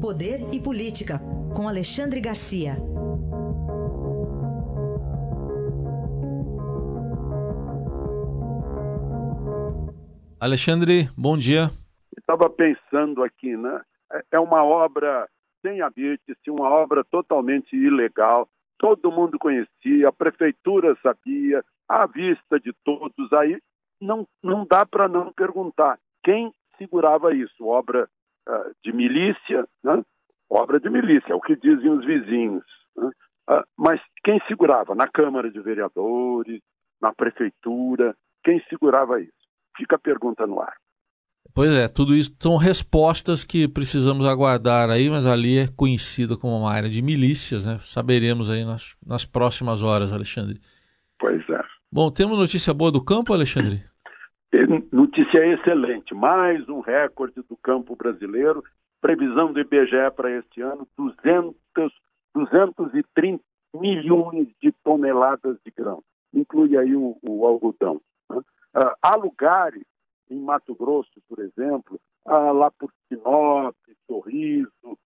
Poder e Política, com Alexandre Garcia. Alexandre, bom dia. Estava pensando aqui, né? É, é uma obra sem habites, uma obra totalmente ilegal. Todo mundo conhecia, a prefeitura sabia, à vista de todos. Aí não, não dá para não perguntar quem segurava isso. Obra uh, de milícia, né? obra de milícia, é o que dizem os vizinhos. Né? Uh, mas quem segurava? Na Câmara de Vereadores, na Prefeitura, quem segurava isso? Fica a pergunta no ar. Pois é, tudo isso são respostas que precisamos aguardar aí, mas ali é conhecida como uma área de milícias, né? Saberemos aí nas, nas próximas horas, Alexandre. Pois é. Bom, temos notícia boa do campo, Alexandre? Notícia excelente. Mais um recorde do campo brasileiro. Previsão do IBGE para este ano: 200, 230 milhões de toneladas de grão. Inclui aí o, o algodão. Né? Uh, há lugares em Mato Grosso, por exemplo, ah, lá por Sinop, Sorriso,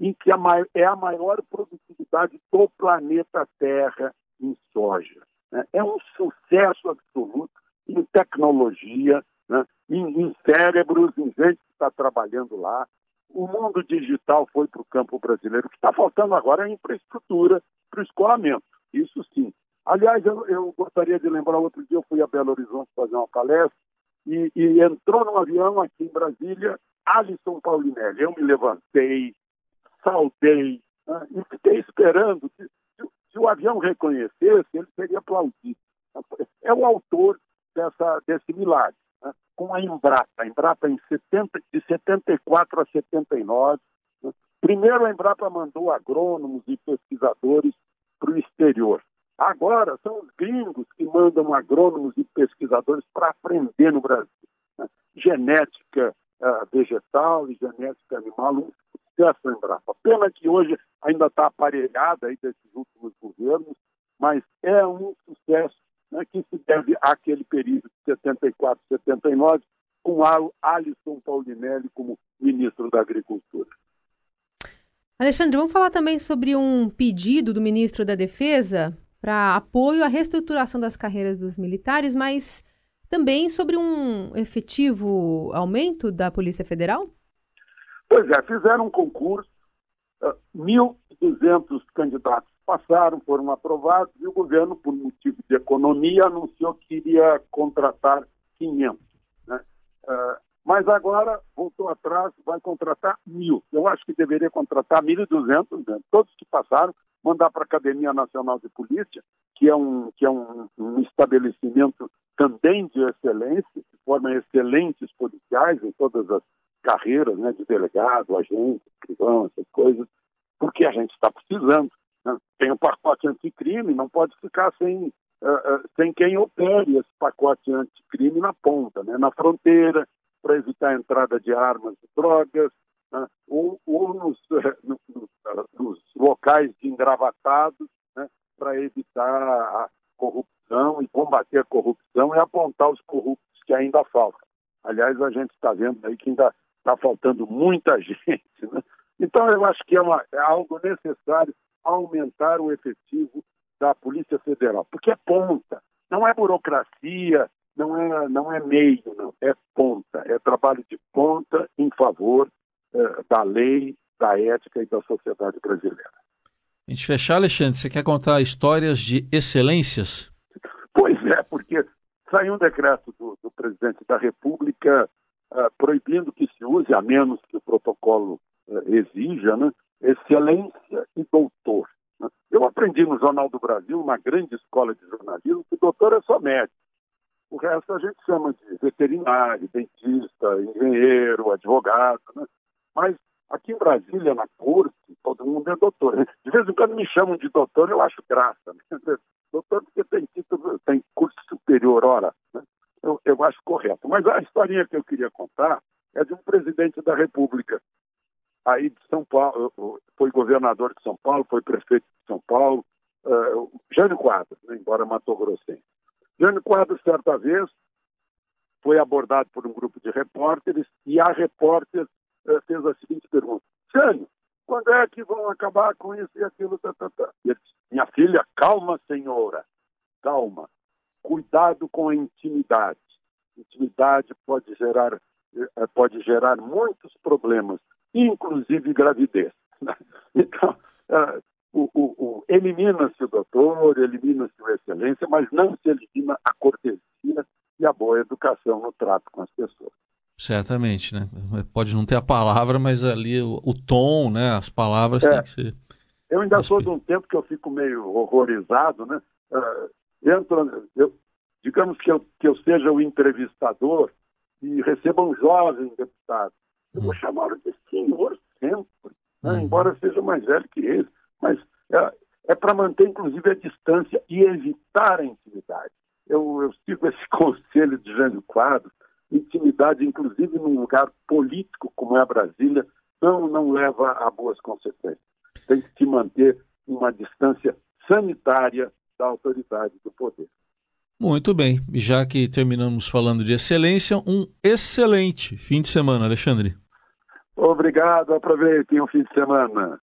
em que a é a maior produtividade do planeta Terra em soja. Né? É um sucesso absoluto tecnologia, né? em, em cérebros, em gente que está trabalhando lá. O mundo digital foi para o campo brasileiro. O que está faltando agora é infraestrutura para o escolamento. Isso sim. Aliás, eu, eu, gostaria de lembrar, outro dia eu fui a Belo Horizonte fazer uma palestra e, e entrou no avião aqui em Brasília Alisson Paulinelli. Eu me levantei, saudei né, e fiquei esperando que se, se, o avião reconhecesse, ele seria aplaudido. É o autor dessa, desse milagre, né, com a Embrapa. A Embrapa em 70, de 74 a 79. Né, primeiro a Embrapa mandou agrônomos e pesquisadores para o exterior. Agora são os gringos que mandam agrônomos e pesquisadores para aprender no Brasil. Né? Genética uh, vegetal e genética animal, um sucesso em Embrapa. Pena que hoje ainda está aparelhada aí desses últimos governos, mas é um sucesso né, que se deve àquele período de 74, 79, com Alisson Paulinelli como ministro da Agricultura. Alexandre, vamos falar também sobre um pedido do ministro da Defesa para apoio à reestruturação das carreiras dos militares, mas também sobre um efetivo aumento da Polícia Federal? Pois é, fizeram um concurso, uh, 1.200 candidatos passaram, foram aprovados, e o governo, por motivo de economia, anunciou que iria contratar 500. Né? Uh, mas agora voltou atrás, vai contratar mil. Eu acho que deveria contratar 1.200, né? todos que passaram, mandar para a Academia Nacional de Polícia, que é um, que é um, um estabelecimento também de excelência, que forma excelentes policiais em todas as carreiras, né, de delegado, agente, escrivão, essas coisas, porque a gente está precisando. Né? Tem o pacote anticrime, não pode ficar sem, uh, uh, sem quem opere esse pacote anticrime na ponta, né? na fronteira, para evitar a entrada de armas e drogas, né? ou, ou nos, no, nos locais de engravatados, né, para evitar a corrupção e combater a corrupção e apontar os corruptos que ainda faltam. Aliás, a gente está vendo aí que ainda está faltando muita gente. Né? Então, eu acho que é, uma, é algo necessário aumentar o efetivo da Polícia Federal, porque é ponta, não é burocracia, não é, não é meio, não, é ponta, é trabalho de ponta em favor eh, da lei, da ética e da sociedade brasileira. A gente fechar, Alexandre, você quer contar histórias de excelências? Pois é, porque saiu um decreto do, do presidente da República uh, proibindo que se use, a menos que o protocolo uh, exija, né, excelência e doutor. Eu aprendi no Jornal do Brasil, uma grande escola de jornalismo, que doutor é só médico. O resto a gente chama de veterinário, dentista, engenheiro, advogado. Né? Mas Aqui em Brasília, na corte, todo mundo é doutor. De vez em quando me chamam de doutor, eu acho graça. Né? Doutor porque tem título, tem curso superior, ora. Né? Eu, eu acho correto. Mas a historinha que eu queria contar é de um presidente da República, aí de São Paulo, foi governador de São Paulo, foi prefeito de São Paulo, uh, Jânio Quadros, né, embora Mato Grossense. Jânio Quadros, certa vez, foi abordado por um grupo de repórteres e a repórter fez a seguinte pergunta: Jânio, quando é que vão acabar com isso e aquilo? Tá, tá, tá. E ele disse, minha filha, calma, senhora, calma. Cuidado com a intimidade. Intimidade pode gerar, eh, pode gerar muitos problemas, inclusive gravidez. Então, uh, o, o, o elimina-se o doutor, elimina-se a excelência, mas não se elimina a cortesia e a boa educação no trato com as pessoas. Certamente, né? Pode não ter a palavra, mas ali o, o tom, né? As palavras é. têm que ser. Eu ainda sou de um tempo que eu fico meio horrorizado, né? Uh, entro, eu, digamos que eu, que eu seja o entrevistador e receba um jovem deputado. Eu vou hum. chamá-lo de senhor sempre, né? hum. embora seja mais velho que ele. Mas é, é para manter, inclusive, a distância e evitar a intimidade. Eu, eu sigo esse conselho de Jânio Quadros. Intimidade, inclusive num lugar político como é a Brasília, não, não leva a boas consequências. Tem que se manter uma distância sanitária da autoridade do poder. Muito bem. Já que terminamos falando de excelência, um excelente fim de semana, Alexandre. Obrigado, aproveitem o fim de semana.